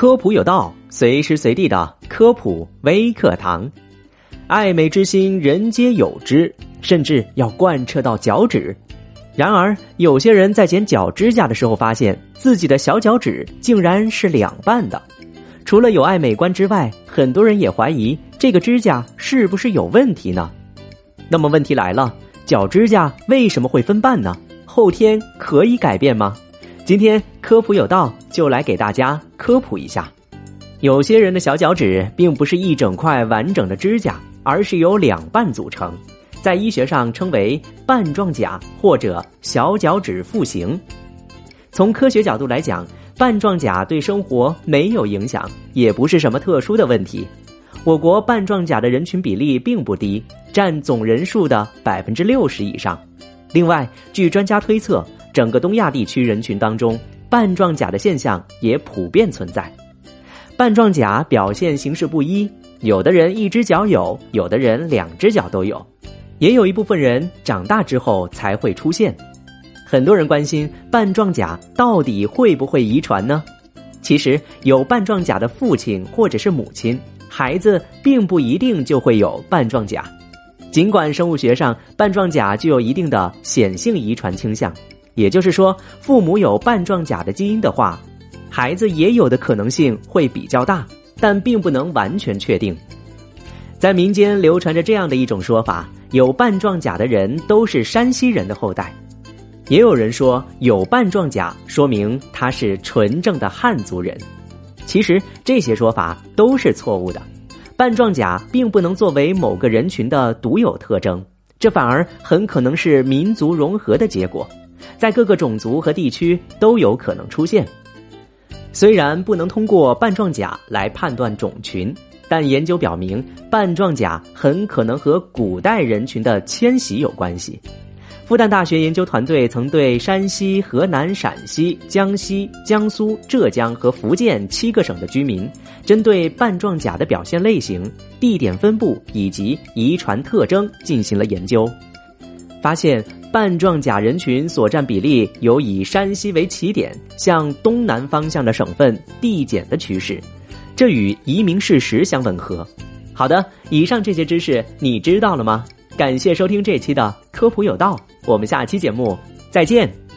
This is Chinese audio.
科普有道，随时随地的科普微课堂。爱美之心，人皆有之，甚至要贯彻到脚趾。然而，有些人在剪脚指甲的时候，发现自己的小脚趾竟然是两半的。除了有碍美观之外，很多人也怀疑这个指甲是不是有问题呢？那么问题来了，脚指甲为什么会分半呢？后天可以改变吗？今天科普有道就来给大家科普一下。有些人的小脚趾并不是一整块完整的指甲，而是由两半组成，在医学上称为半状甲或者小脚趾复形。从科学角度来讲，半状甲对生活没有影响，也不是什么特殊的问题。我国半状甲的人群比例并不低，占总人数的百分之六十以上。另外，据专家推测。整个东亚地区人群当中，半状甲的现象也普遍存在。半状甲表现形式不一，有的人一只脚有，有的人两只脚都有，也有一部分人长大之后才会出现。很多人关心半状甲到底会不会遗传呢？其实，有半状甲的父亲或者是母亲，孩子并不一定就会有半状甲。尽管生物学上半状甲具有一定的显性遗传倾向。也就是说，父母有半状甲的基因的话，孩子也有的可能性会比较大，但并不能完全确定。在民间流传着这样的一种说法：有半状甲的人都是山西人的后代。也有人说，有半状甲说明他是纯正的汉族人。其实这些说法都是错误的。半状甲并不能作为某个人群的独有特征，这反而很可能是民族融合的结果。在各个种族和地区都有可能出现。虽然不能通过半状甲来判断种群，但研究表明，半状甲很可能和古代人群的迁徙有关系。复旦大学研究团队曾对山西、河南、陕西、江西、江苏、浙江和福建七个省的居民，针对半状甲的表现类型、地点分布以及遗传特征进行了研究，发现。半状甲人群所占比例有以山西为起点向东南方向的省份递减的趋势，这与移民事实相吻合。好的，以上这些知识你知道了吗？感谢收听这期的科普有道，我们下期节目再见。